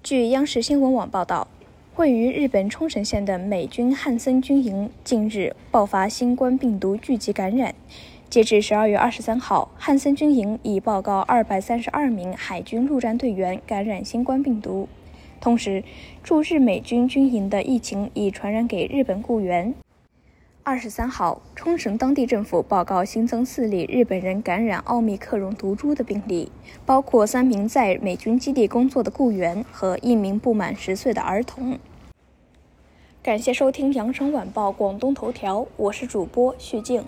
据央视新闻网报道，位于日本冲绳县的美军汉森军营近日爆发新冠病毒聚集感染。截至十二月二十三号，汉森军营已报告二百三十二名海军陆战队员感染新冠病毒。同时，驻日美军军营的疫情已传染给日本雇员。二十三号，冲绳当地政府报告新增四例日本人感染奥密克戎毒株的病例，包括三名在美军基地工作的雇员和一名不满十岁的儿童。感谢收听羊城晚报广东头条，我是主播徐静。